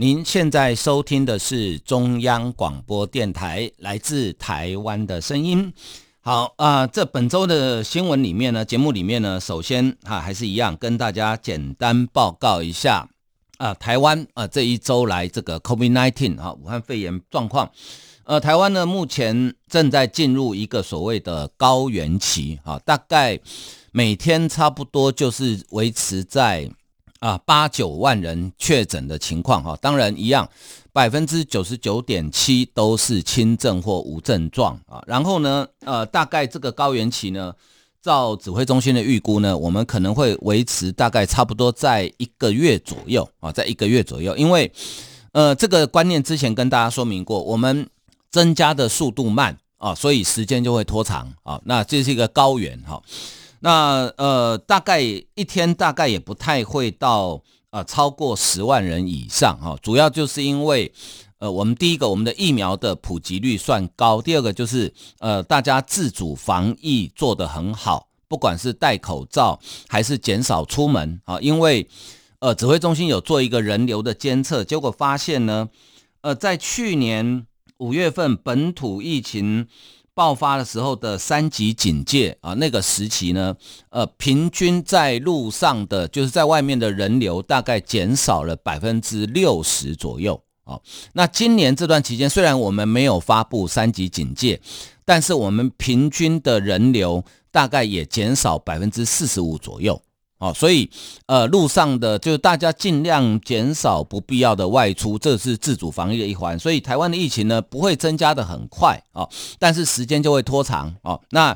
您现在收听的是中央广播电台来自台湾的声音。好啊，这本周的新闻里面呢，节目里面呢，首先啊，还是一样跟大家简单报告一下啊，台湾啊这一周来这个 COVID-19 啊，武汉肺炎状况。呃，台湾呢目前正在进入一个所谓的高原期啊，大概每天差不多就是维持在。啊，八九万人确诊的情况哈，当然一样，百分之九十九点七都是轻症或无症状啊。然后呢，呃，大概这个高原期呢，照指挥中心的预估呢，我们可能会维持大概差不多在一个月左右啊，在一个月左右，因为呃，这个观念之前跟大家说明过，我们增加的速度慢啊，所以时间就会拖长啊。那这是一个高原哈。那呃，大概一天大概也不太会到呃超过十万人以上哈，主要就是因为呃，我们第一个我们的疫苗的普及率算高，第二个就是呃大家自主防疫做得很好，不管是戴口罩还是减少出门啊，因为呃指挥中心有做一个人流的监测，结果发现呢，呃在去年五月份本土疫情。爆发的时候的三级警戒啊，那个时期呢，呃，平均在路上的，就是在外面的人流大概减少了百分之六十左右啊。那今年这段期间，虽然我们没有发布三级警戒，但是我们平均的人流大概也减少百分之四十五左右。哦，所以，呃，路上的就是大家尽量减少不必要的外出，这是自主防疫的一环。所以，台湾的疫情呢不会增加的很快啊，但是时间就会拖长哦。那，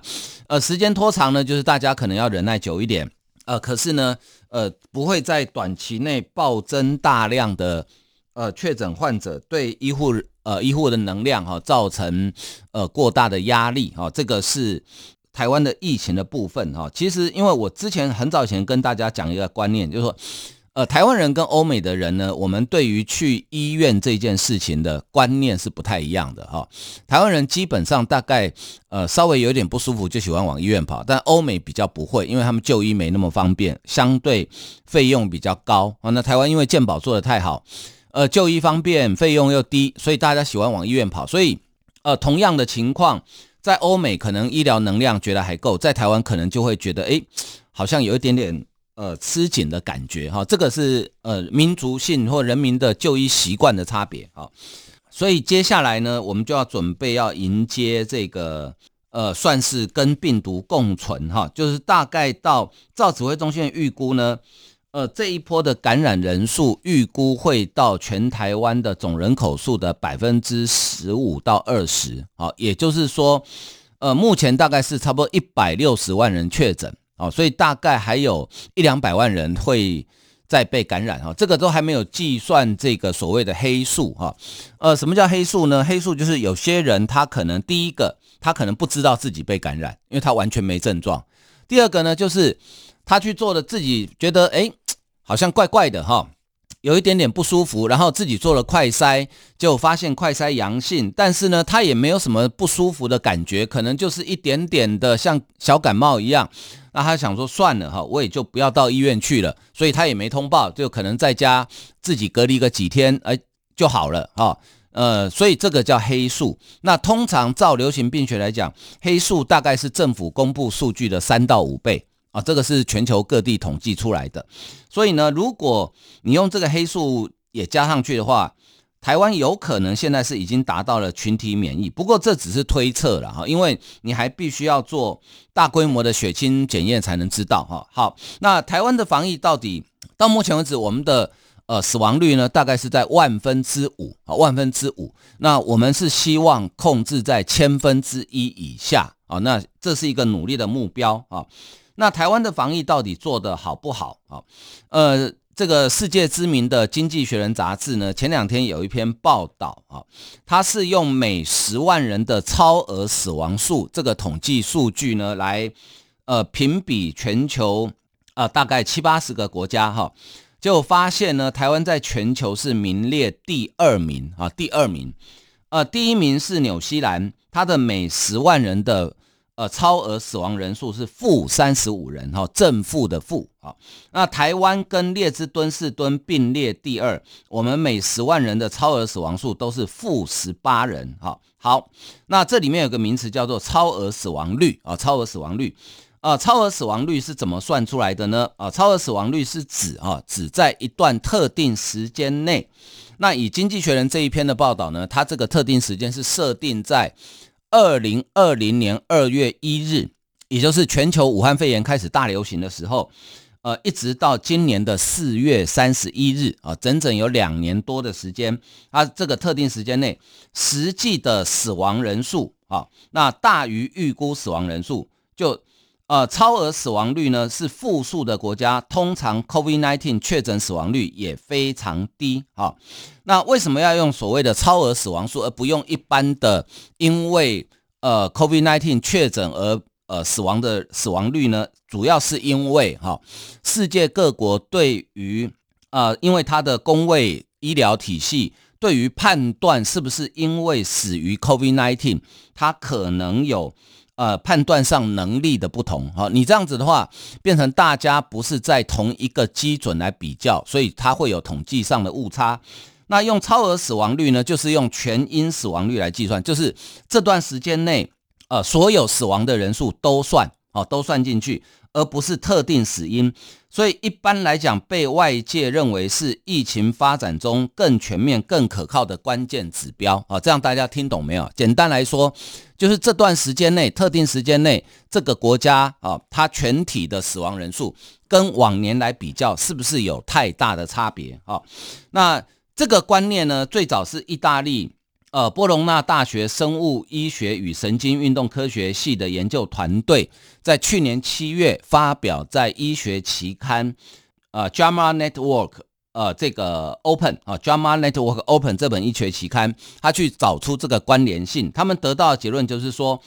呃，时间拖长呢，就是大家可能要忍耐久一点，呃，可是呢，呃，不会在短期内暴增大量的呃确诊患者，对医护呃医护的能量哈造成呃过大的压力哈，这个是。台湾的疫情的部分，哈，其实因为我之前很早前跟大家讲一个观念，就是说，呃，台湾人跟欧美的人呢，我们对于去医院这件事情的观念是不太一样的，哈。台湾人基本上大概，呃，稍微有点不舒服就喜欢往医院跑，但欧美比较不会，因为他们就医没那么方便，相对费用比较高啊。那台湾因为健保做得太好，呃，就医方便，费用又低，所以大家喜欢往医院跑。所以，呃，同样的情况。在欧美可能医疗能量觉得还够，在台湾可能就会觉得，哎，好像有一点点呃吃紧的感觉哈。这个是呃民族性或人民的就医习惯的差别哈。所以接下来呢，我们就要准备要迎接这个呃，算是跟病毒共存哈，就是大概到照指挥中心预估呢。呃，这一波的感染人数预估会到全台湾的总人口数的百分之十五到二十，好，也就是说，呃，目前大概是差不多一百六十万人确诊，哦，所以大概还有一两百万人会再被感染，哈，这个都还没有计算这个所谓的黑数，哈，呃，什么叫黑数呢？黑数就是有些人他可能第一个他可能不知道自己被感染，因为他完全没症状；第二个呢，就是他去做了自己觉得，哎。好像怪怪的哈，有一点点不舒服，然后自己做了快筛，就发现快筛阳性，但是呢，他也没有什么不舒服的感觉，可能就是一点点的像小感冒一样。那他想说算了哈，我也就不要到医院去了，所以他也没通报，就可能在家自己隔离个几天，哎，就好了哈。呃，所以这个叫黑数。那通常照流行病学来讲，黑数大概是政府公布数据的三到五倍。啊，这个是全球各地统计出来的，所以呢，如果你用这个黑数也加上去的话，台湾有可能现在是已经达到了群体免疫。不过这只是推测了哈，因为你还必须要做大规模的血清检验才能知道哈。好，那台湾的防疫到底到目前为止，我们的呃死亡率呢，大概是在万分之五啊，万分之五。那我们是希望控制在千分之一以下啊，那这是一个努力的目标啊。那台湾的防疫到底做得好不好啊？呃，这个世界知名的《经济学人》杂志呢，前两天有一篇报道啊，它是用每十万人的超额死亡数这个统计数据呢，来呃评比全球啊、呃、大概七八十个国家哈，就发现呢，台湾在全球是名列第二名啊，第二名，呃，第一名是纽西兰，它的每十万人的。呃，超额死亡人数是负三十五人，哈，正负的负啊。那台湾跟列支敦士敦并列第二，我们每十万人的超额死亡数都是负十八人，哈。好，那这里面有个名词叫做超额死亡率啊，超额死亡率啊，超额死亡率是怎么算出来的呢？啊，超额死亡率是指啊，指在一段特定时间内，那以经济学人这一篇的报道呢，它这个特定时间是设定在。二零二零年二月一日，也就是全球武汉肺炎开始大流行的时候，呃，一直到今年的四月三十一日啊，整整有两年多的时间。它这个特定时间内，实际的死亡人数啊，那大于预估死亡人数，就呃超额死亡率呢是负数的国家，通常 COVID-19 确诊死亡率也非常低啊。那为什么要用所谓的超额死亡数，而不用一般的因为呃 COVID-19 确诊而呃死亡的死亡率呢？主要是因为哈，世界各国对于呃，因为它的公卫医疗体系对于判断是不是因为死于 COVID-19，它可能有呃判断上能力的不同。哈，你这样子的话，变成大家不是在同一个基准来比较，所以它会有统计上的误差。那用超额死亡率呢，就是用全因死亡率来计算，就是这段时间内，呃，所有死亡的人数都算，哦，都算进去，而不是特定死因。所以一般来讲，被外界认为是疫情发展中更全面、更可靠的关键指标。啊，这样大家听懂没有？简单来说，就是这段时间内，特定时间内，这个国家啊，它全体的死亡人数跟往年来比较，是不是有太大的差别？啊，那。这个观念呢，最早是意大利呃波隆纳大学生物医学与神经运动科学系的研究团队在去年七月发表在医学期刊呃 JAMA Network 呃这个 Open 啊 JAMA Network Open 这本医学期刊，他去找出这个关联性，他们得到的结论就是说，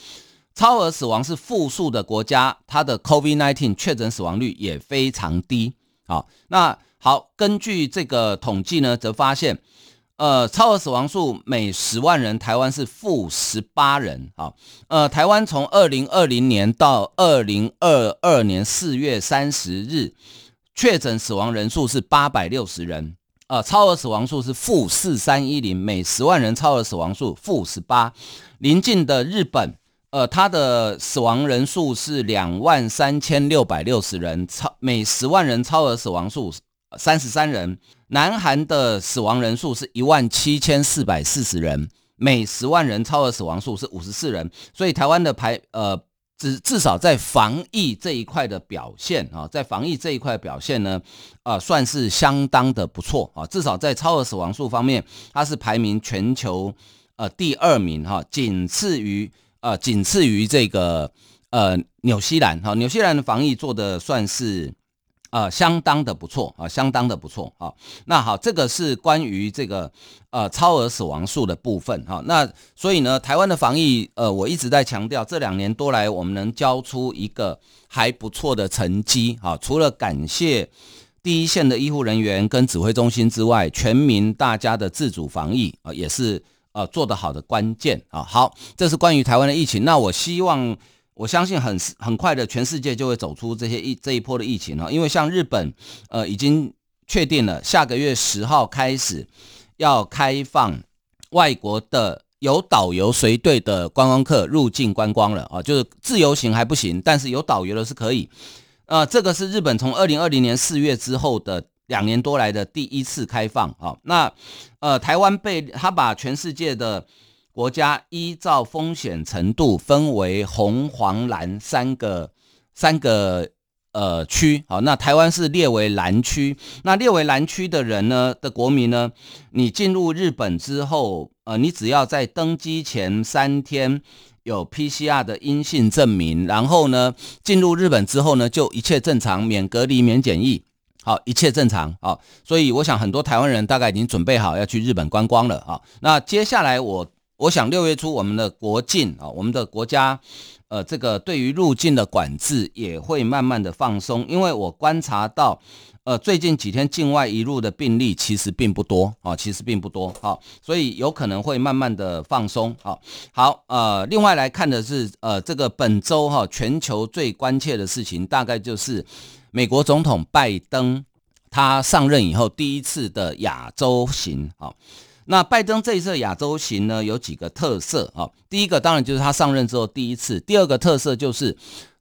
超额死亡是负数的国家，它的 COVID-19 确诊死亡率也非常低。好，那。好，根据这个统计呢，则发现，呃，超额死亡数每十万人，台湾是负十八人。啊，呃，台湾从二零二零年到二零二二年四月三十日，确诊死亡人数是八百六十人，呃，超额死亡数是负四三一零，每十万人超额死亡数负十八。邻近的日本，呃，它的死亡人数是两万三千六百六十人，超每十万人超额死亡数。三十三人，南韩的死亡人数是一万七千四百四十人，每十万人超额死亡数是五十四人，所以台湾的排呃至至少在防疫这一块的表现啊，在防疫这一块表现呢，啊算是相当的不错啊，至少在超额死亡数方面，它是排名全球呃第二名哈，仅次于呃仅次于这个呃纽西兰哈，纽西兰的防疫做的算是。呃，相当的不错啊，相当的不错啊。那好，这个是关于这个呃超额死亡数的部分哈。那所以呢，台湾的防疫呃，我一直在强调，这两年多来我们能交出一个还不错的成绩啊。除了感谢第一线的医护人员跟指挥中心之外，全民大家的自主防疫啊，也是呃做得好的关键啊。好，这是关于台湾的疫情。那我希望。我相信很很快的，全世界就会走出这些疫这一波的疫情哈，因为像日本，呃，已经确定了下个月十号开始要开放外国的有导游随队的观光客入境观光了啊，就是自由行还不行，但是有导游的是可以。呃，这个是日本从二零二零年四月之后的两年多来的第一次开放啊。那呃，台湾被他把全世界的。国家依照风险程度分为红、黄、蓝三个三个呃区，好，那台湾是列为蓝区。那列为蓝区的人呢的国民呢，你进入日本之后，呃，你只要在登机前三天有 PCR 的阴性证明，然后呢进入日本之后呢就一切正常，免隔离、免检疫。好，一切正常好。所以我想很多台湾人大概已经准备好要去日本观光了啊。那接下来我我想六月初我们的国境啊，我们的国家呃这个对于入境的管制也会慢慢的放松，因为我观察到。呃，最近几天境外移入的病例其实并不多啊，其实并不多，好，所以有可能会慢慢的放松，好，好，呃，另外来看的是，呃，这个本周哈，全球最关切的事情，大概就是美国总统拜登他上任以后第一次的亚洲行，啊，那拜登这一次亚洲行呢，有几个特色啊，第一个当然就是他上任之后第一次，第二个特色就是。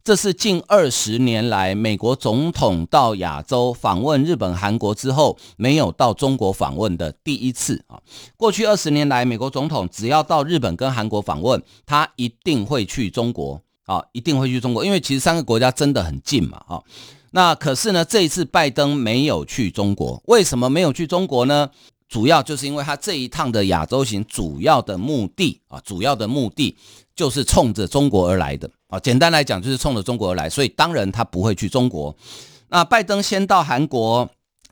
这是近二十年来美国总统到亚洲访问日本、韩国之后，没有到中国访问的第一次啊。过去二十年来，美国总统只要到日本跟韩国访问，他一定会去中国啊，一定会去中国，因为其实三个国家真的很近嘛啊。那可是呢，这一次拜登没有去中国，为什么没有去中国呢？主要就是因为他这一趟的亚洲行，主要的目的啊，主要的目的就是冲着中国而来的。啊，简单来讲就是冲着中国而来，所以当然他不会去中国。那拜登先到韩国，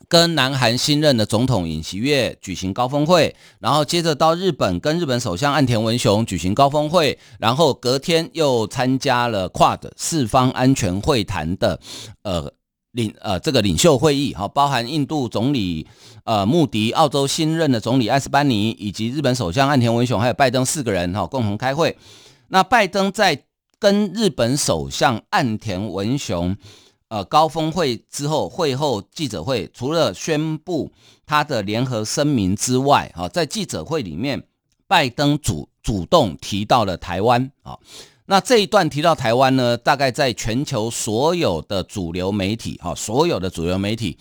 跟南韩新任的总统尹锡悦举行高峰会，然后接着到日本，跟日本首相岸田文雄举行高峰会，然后隔天又参加了 QUAD 四方安全会谈的呃领呃这个领袖会议，哈，包含印度总理呃穆迪、澳洲新任的总理艾斯班尼以及日本首相岸田文雄还有拜登四个人哈共同开会。那拜登在跟日本首相岸田文雄，呃，高峰会之后会后记者会，除了宣布他的联合声明之外，哈，在记者会里面，拜登主主动提到了台湾，啊，那这一段提到台湾呢，大概在全球所有的主流媒体，哈，所有的主流媒体，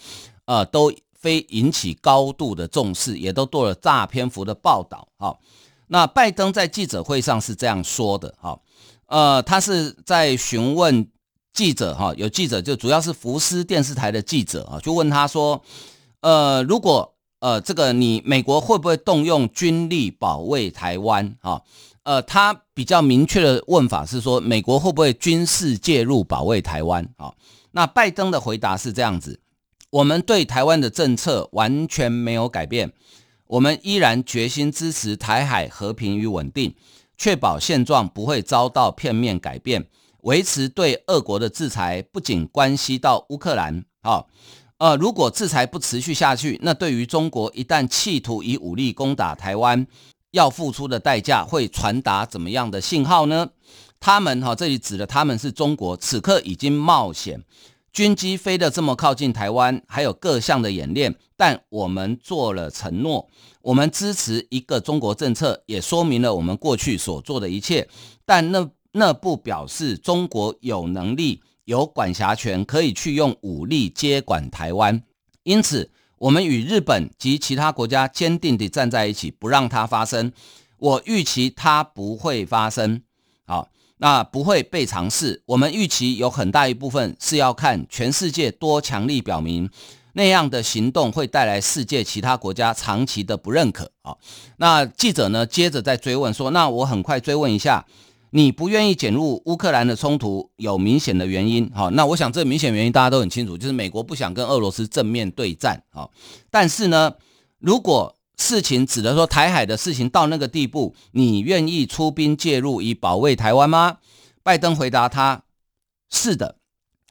呃，都非引起高度的重视，也都做了大篇幅的报道，哈，那拜登在记者会上是这样说的，哈。呃，他是在询问记者哈，有记者就主要是福斯电视台的记者啊，就问他说，呃，如果呃这个你美国会不会动用军力保卫台湾啊？呃，他比较明确的问法是说，美国会不会军事介入保卫台湾啊？那拜登的回答是这样子，我们对台湾的政策完全没有改变，我们依然决心支持台海和平与稳定。确保现状不会遭到片面改变，维持对俄国的制裁，不仅关系到乌克兰，啊，呃，如果制裁不持续下去，那对于中国一旦企图以武力攻打台湾，要付出的代价会传达怎么样的信号呢？他们哈，这里指的他们是中国，此刻已经冒险。军机飞得这么靠近台湾，还有各项的演练，但我们做了承诺，我们支持一个中国政策，也说明了我们过去所做的一切。但那那不表示中国有能力、有管辖权，可以去用武力接管台湾。因此，我们与日本及其他国家坚定地站在一起，不让它发生。我预期它不会发生。好。那不会被尝试。我们预期有很大一部分是要看全世界多强力表明那样的行动会带来世界其他国家长期的不认可啊。那记者呢，接着再追问说：“那我很快追问一下，你不愿意卷入乌克兰的冲突有明显的原因？好，那我想这明显原因大家都很清楚，就是美国不想跟俄罗斯正面对战好。但是呢，如果事情指的说台海的事情到那个地步，你愿意出兵介入以保卫台湾吗？拜登回答他是的，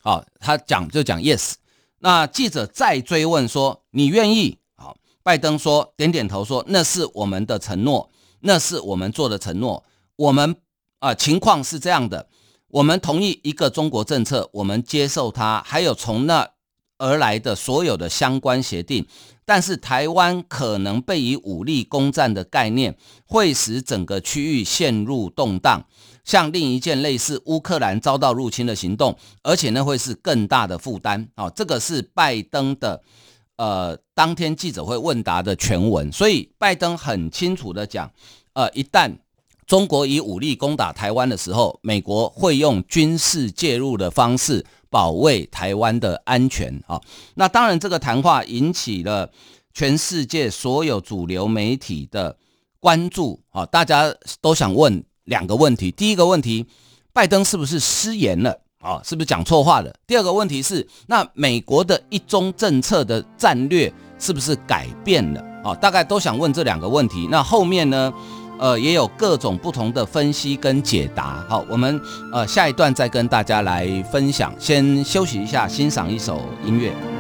好，他讲就讲 yes。那记者再追问说你愿意？好，拜登说点点头说那是我们的承诺，那是我们做的承诺。我们啊、情况是这样的，我们同意一个中国政策，我们接受它，还有从那而来的所有的相关协定。但是台湾可能被以武力攻占的概念，会使整个区域陷入动荡，像另一件类似乌克兰遭到入侵的行动，而且呢会是更大的负担。哦，这个是拜登的呃当天记者会问答的全文，所以拜登很清楚的讲，呃，一旦中国以武力攻打台湾的时候，美国会用军事介入的方式。保卫台湾的安全啊！那当然，这个谈话引起了全世界所有主流媒体的关注啊！大家都想问两个问题：第一个问题，拜登是不是失言了啊，是不是讲错话了？第二个问题是，那美国的一中政策的战略是不是改变了？啊，大概都想问这两个问题。那后面呢，呃，也有各种不同的分析跟解答。好，我们呃下一段再跟大家来分享。先休息一下，欣赏一首音乐。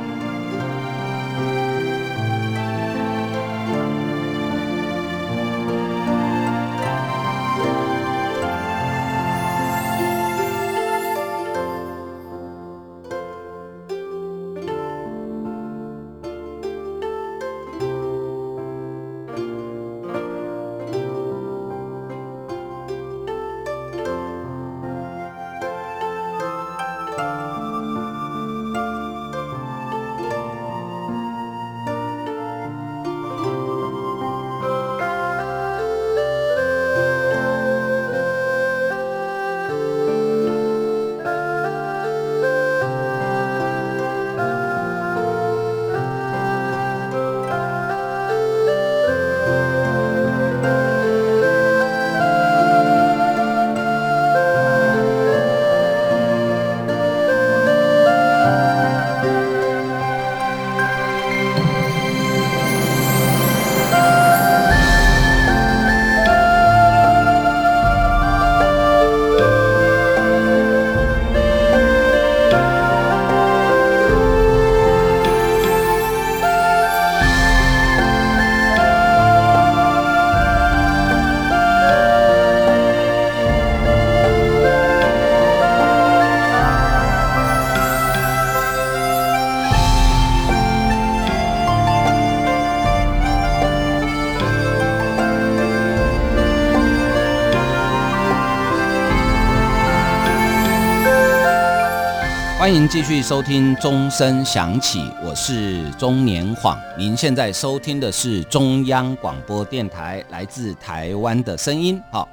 欢迎继续收听钟声响起，我是钟年晃。您现在收听的是中央广播电台来自台湾的声音。好，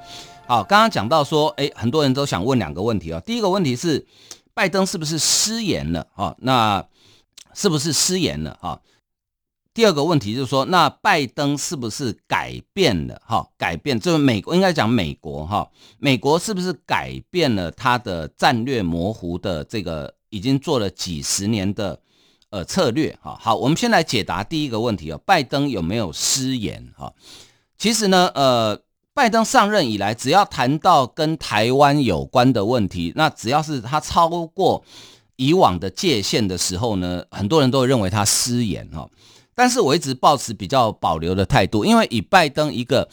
好，刚刚讲到说，诶，很多人都想问两个问题哦。第一个问题是，拜登是不是失言了？啊，那是不是失言了？啊？第二个问题就是说，那拜登是不是改变了？哈，改变，就是美国应该讲美国哈，美国是不是改变了他的战略模糊的这个？已经做了几十年的呃策略哈，好，我们先来解答第一个问题哦，拜登有没有失言哈？其实呢，呃，拜登上任以来，只要谈到跟台湾有关的问题，那只要是他超过以往的界限的时候呢，很多人都认为他失言哈。但是我一直抱持比较保留的态度，因为以拜登一个。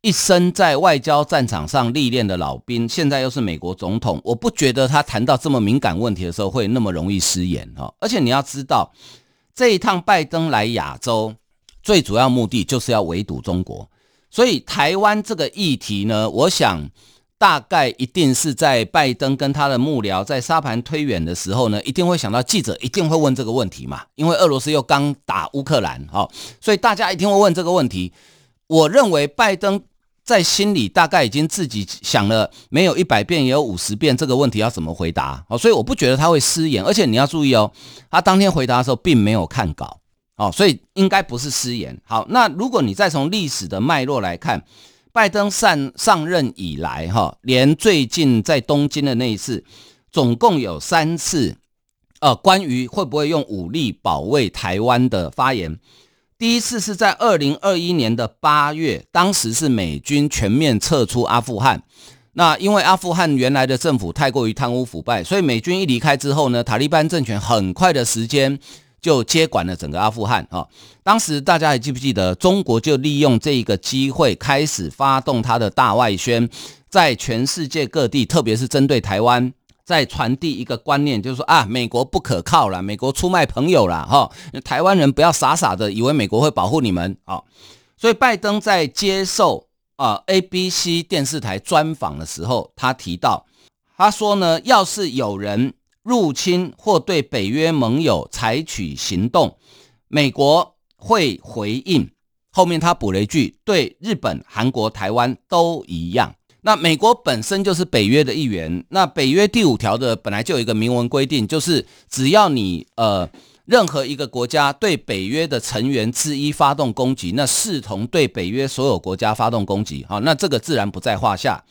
一生在外交战场上历练的老兵，现在又是美国总统，我不觉得他谈到这么敏感问题的时候会那么容易失言哈。而且你要知道，这一趟拜登来亚洲，最主要目的就是要围堵中国，所以台湾这个议题呢，我想大概一定是在拜登跟他的幕僚在沙盘推演的时候呢，一定会想到记者一定会问这个问题嘛，因为俄罗斯又刚打乌克兰哈，所以大家一定会问这个问题。我认为拜登在心里大概已经自己想了，没有一百遍也有五十遍这个问题要怎么回答哦，所以我不觉得他会失言，而且你要注意哦，他当天回答的时候并没有看稿哦，所以应该不是失言。好，那如果你再从历史的脉络来看，拜登上上任以来哈，连最近在东京的那一次，总共有三次，呃，关于会不会用武力保卫台湾的发言。第一次是在二零二一年的八月，当时是美军全面撤出阿富汗。那因为阿富汗原来的政府太过于贪污腐败，所以美军一离开之后呢，塔利班政权很快的时间就接管了整个阿富汗啊。当时大家还记不记得，中国就利用这一个机会开始发动他的大外宣，在全世界各地，特别是针对台湾。在传递一个观念，就是说啊，美国不可靠了，美国出卖朋友了，哈，台湾人不要傻傻的以为美国会保护你们啊。所以拜登在接受啊 ABC 电视台专访的时候，他提到，他说呢，要是有人入侵或对北约盟友采取行动，美国会回应。后面他补了一句，对日本、韩国、台湾都一样。那美国本身就是北约的一员，那北约第五条的本来就有一个明文规定，就是只要你呃任何一个国家对北约的成员之一发动攻击，那视同对北约所有国家发动攻击，好，那这个自然不在话下。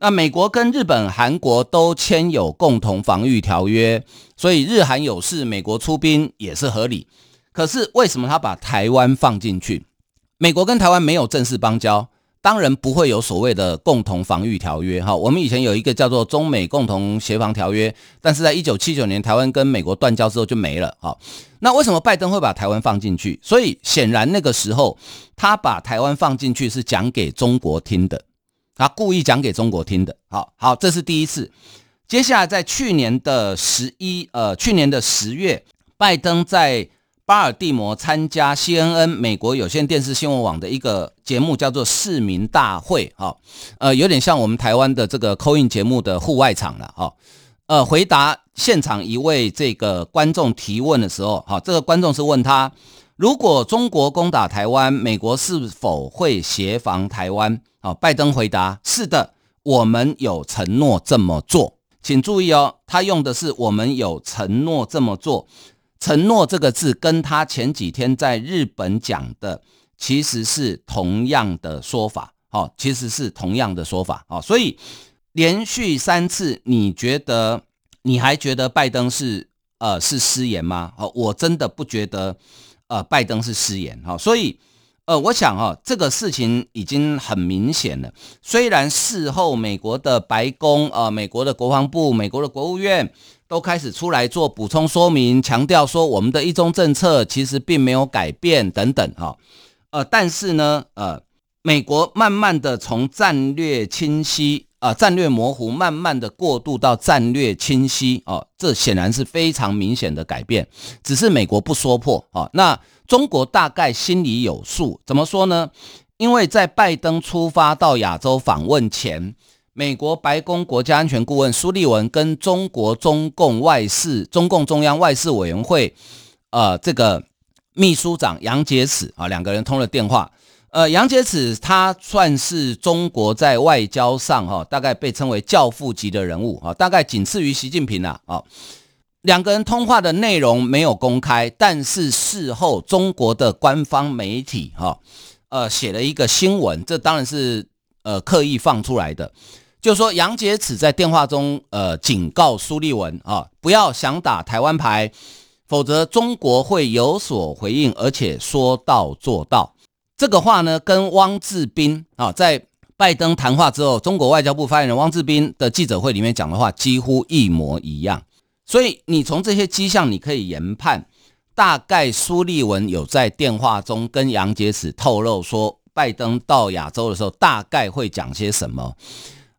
那美国跟日本、韩国都签有共同防御条约，所以日韩有事，美国出兵也是合理。可是为什么他把台湾放进去？美国跟台湾没有正式邦交，当然不会有所谓的共同防御条约。哈，我们以前有一个叫做中美共同协防条约，但是在一九七九年台湾跟美国断交之后就没了。哈，那为什么拜登会把台湾放进去？所以显然那个时候他把台湾放进去是讲给中国听的。他故意讲给中国听的，好好，这是第一次。接下来，在去年的十一，呃，去年的十月，拜登在巴尔的摩参加 CNN 美国有线电视新闻网的一个节目，叫做《市民大会》，哈，呃，有点像我们台湾的这个 Coen 节目的户外场了，哈，呃，回答现场一位这个观众提问的时候，哈，这个观众是问他，如果中国攻打台湾，美国是否会协防台湾？好，拜登回答：“是的，我们有承诺这么做。请注意哦，他用的是‘我们有承诺这么做’。承诺这个字跟他前几天在日本讲的其实是同样的说法。好，其实是同样的说法。好，所以连续三次，你觉得你还觉得拜登是呃是失言吗？好，我真的不觉得呃拜登是失言。好，所以。”呃，我想哈、哦，这个事情已经很明显了。虽然事后美国的白宫、呃，美国的国防部、美国的国务院都开始出来做补充说明，强调说我们的一中政策其实并没有改变等等哈、呃，但是呢，呃，美国慢慢的从战略清晰啊、呃，战略模糊，慢慢的过渡到战略清晰哦，这显然是非常明显的改变，只是美国不说破啊、那。中国大概心里有数，怎么说呢？因为在拜登出发到亚洲访问前，美国白宫国家安全顾问苏利文跟中国中共外事、中共中央外事委员会，呃，这个秘书长杨洁篪啊，两个人通了电话。呃，杨洁篪他算是中国在外交上哈，大概被称为教父级的人物啊，大概仅次于习近平了啊。两个人通话的内容没有公开，但是事后中国的官方媒体哈，呃，写了一个新闻，这当然是呃刻意放出来的，就说杨洁篪在电话中呃警告苏立文啊，不要想打台湾牌，否则中国会有所回应，而且说到做到。这个话呢，跟汪志斌啊在拜登谈话之后，中国外交部发言人汪志斌的记者会里面讲的话几乎一模一样。所以你从这些迹象，你可以研判，大概苏立文有在电话中跟杨洁篪透露说，拜登到亚洲的时候大概会讲些什么。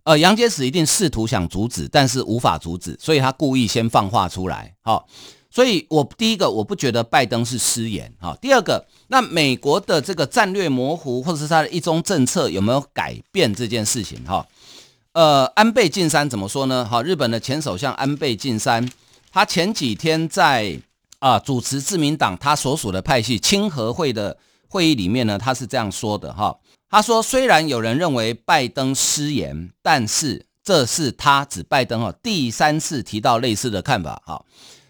呃，杨洁篪一定试图想阻止，但是无法阻止，所以他故意先放话出来。好，所以我第一个我不觉得拜登是失言。好，第二个，那美国的这个战略模糊或者是他的一中政策有没有改变这件事情？哈。呃，安倍晋三怎么说呢？哈，日本的前首相安倍晋三，他前几天在啊主持自民党他所属的派系清和会的会议里面呢，他是这样说的哈。他说，虽然有人认为拜登失言，但是这是他指拜登哈第三次提到类似的看法哈。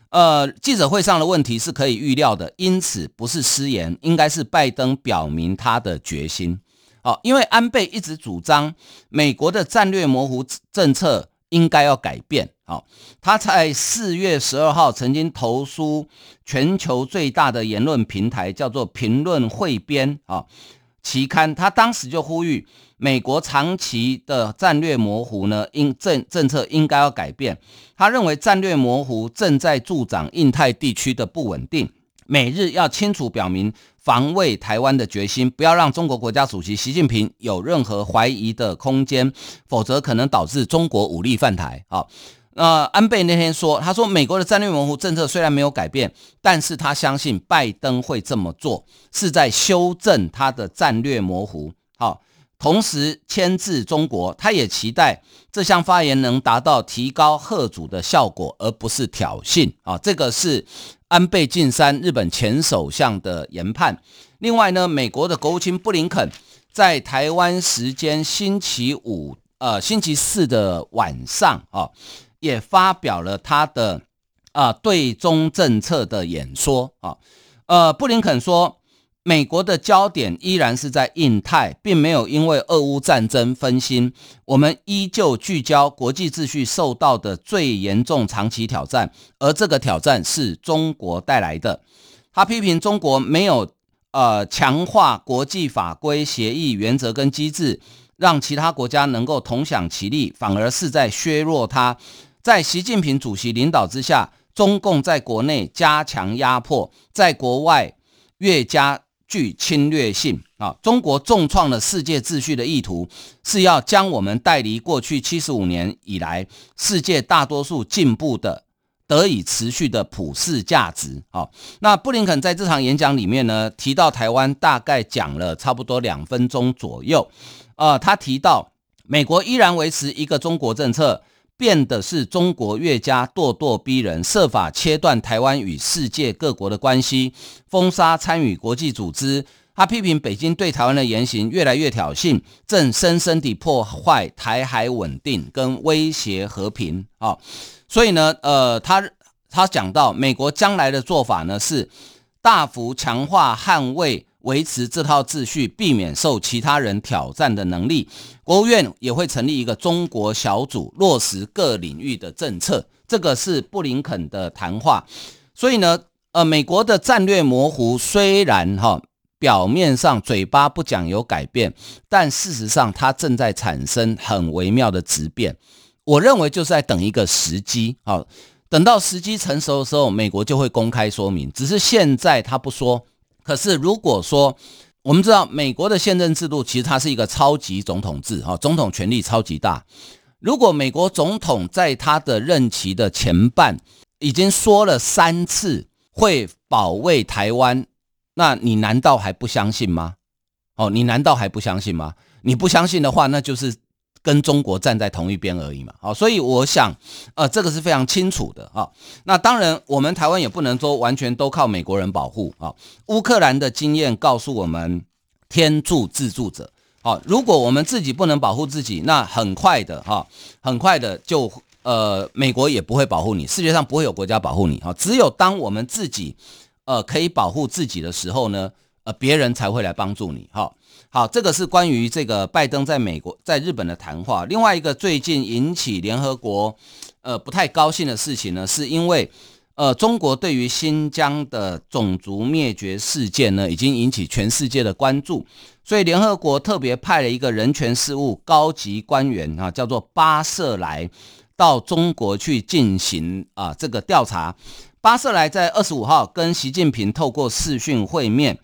呃，记者会上的问题是可以预料的，因此不是失言，应该是拜登表明他的决心。哦，因为安倍一直主张美国的战略模糊政策应该要改变。好，他在四月十二号曾经投书全球最大的言论平台，叫做《评论汇编》啊期刊，他当时就呼吁美国长期的战略模糊呢，应政政策应该要改变。他认为战略模糊正在助长印太地区的不稳定。美日要清楚表明防卫台湾的决心，不要让中国国家主席习近平有任何怀疑的空间，否则可能导致中国武力犯台。好，那安倍那天说，他说美国的战略模糊政策虽然没有改变，但是他相信拜登会这么做，是在修正他的战略模糊。好，同时牵制中国，他也期待这项发言能达到提高贺阻的效果，而不是挑衅。啊，这个是。安倍晋三，日本前首相的研判。另外呢，美国的国务卿布林肯在台湾时间星期五，呃，星期四的晚上啊，也发表了他的啊对中政策的演说啊。呃，布林肯说，美国的焦点依然是在印太，并没有因为俄乌战争分心。我们依旧聚焦国际秩序受到的最严重长期挑战，而这个挑战是中国带来的。他批评中国没有呃强化国际法规、协议、原则跟机制，让其他国家能够同享其利，反而是在削弱它。在习近平主席领导之下，中共在国内加强压迫，在国外越加。具侵略性啊！中国重创了世界秩序的意图，是要将我们带离过去七十五年以来世界大多数进步的、得以持续的普世价值。好，那布林肯在这场演讲里面呢，提到台湾，大概讲了差不多两分钟左右。呃，他提到美国依然维持一个中国政策。变的是中国越加咄咄逼人，设法切断台湾与世界各国的关系，封杀参与国际组织。他批评北京对台湾的言行越来越挑衅，正深深地破坏台海稳定跟威胁和平。啊，所以呢，呃，他他讲到美国将来的做法呢是大幅强化捍卫。维持这套秩序，避免受其他人挑战的能力。国务院也会成立一个中国小组，落实各领域的政策。这个是布林肯的谈话。所以呢，呃，美国的战略模糊虽然哈表面上嘴巴不讲有改变，但事实上它正在产生很微妙的质变。我认为就是在等一个时机，好，等到时机成熟的时候，美国就会公开说明。只是现在他不说。可是，如果说我们知道美国的宪政制度，其实它是一个超级总统制，哈，总统权力超级大。如果美国总统在他的任期的前半已经说了三次会保卫台湾，那你难道还不相信吗？哦，你难道还不相信吗？你不相信的话，那就是。跟中国站在同一边而已嘛，好，所以我想，呃，这个是非常清楚的啊。那当然，我们台湾也不能说完全都靠美国人保护啊。乌克兰的经验告诉我们，天助自助者。好，如果我们自己不能保护自己，那很快的哈，很快的就呃，美国也不会保护你，世界上不会有国家保护你哈。只有当我们自己呃可以保护自己的时候呢，呃，别人才会来帮助你哈。好，这个是关于这个拜登在美国、在日本的谈话。另外一个最近引起联合国呃不太高兴的事情呢，是因为呃中国对于新疆的种族灭绝事件呢，已经引起全世界的关注，所以联合国特别派了一个人权事务高级官员啊，叫做巴舍莱，到中国去进行啊这个调查。巴舍莱在二十五号跟习近平透过视讯会面。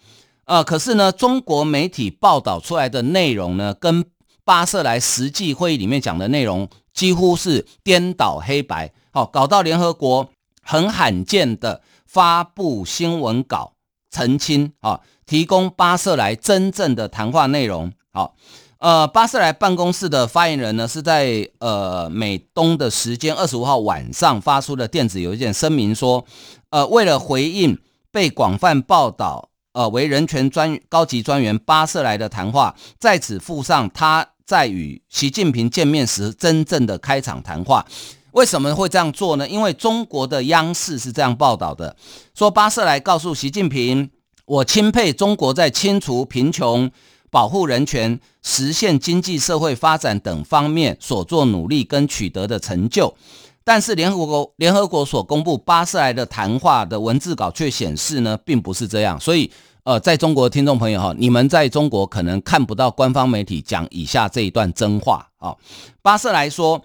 呃，可是呢，中国媒体报道出来的内容呢，跟巴瑟莱实际会议里面讲的内容几乎是颠倒黑白，好，搞到联合国很罕见的发布新闻稿澄清，啊，提供巴瑟莱真正的谈话内容。好，呃，巴瑟莱办公室的发言人呢，是在呃美东的时间二十五号晚上发出的电子邮件声明说，呃，为了回应被广泛报道。呃，为人权专高级专员巴舍莱的谈话，在此附上他在与习近平见面时真正的开场谈话。为什么会这样做呢？因为中国的央视是这样报道的：说巴舍莱告诉习近平，我钦佩中国在清除贫穷、保护人权、实现经济社会发展等方面所做努力跟取得的成就。但是联合国联合国所公布巴舍莱的谈话的文字稿却显示呢，并不是这样。所以，呃，在中国听众朋友哈，你们在中国可能看不到官方媒体讲以下这一段真话啊。巴舍莱说，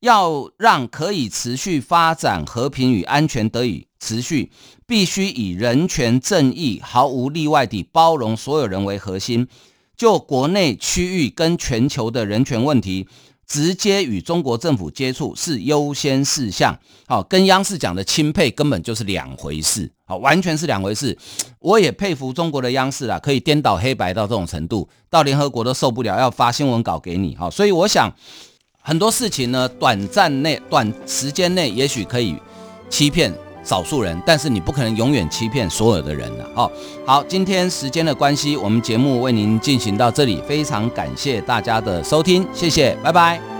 要让可以持续发展、和平与安全得以持续，必须以人权、正义毫无例外地包容所有人为核心，就国内、区域跟全球的人权问题。直接与中国政府接触是优先事项，好，跟央视讲的钦佩根本就是两回事，好，完全是两回事。我也佩服中国的央视啊，可以颠倒黑白到这种程度，到联合国都受不了，要发新闻稿给你，好，所以我想很多事情呢，短暂内、短时间内也许可以欺骗。少数人，但是你不可能永远欺骗所有的人了。哦，好，今天时间的关系，我们节目为您进行到这里，非常感谢大家的收听，谢谢，拜拜。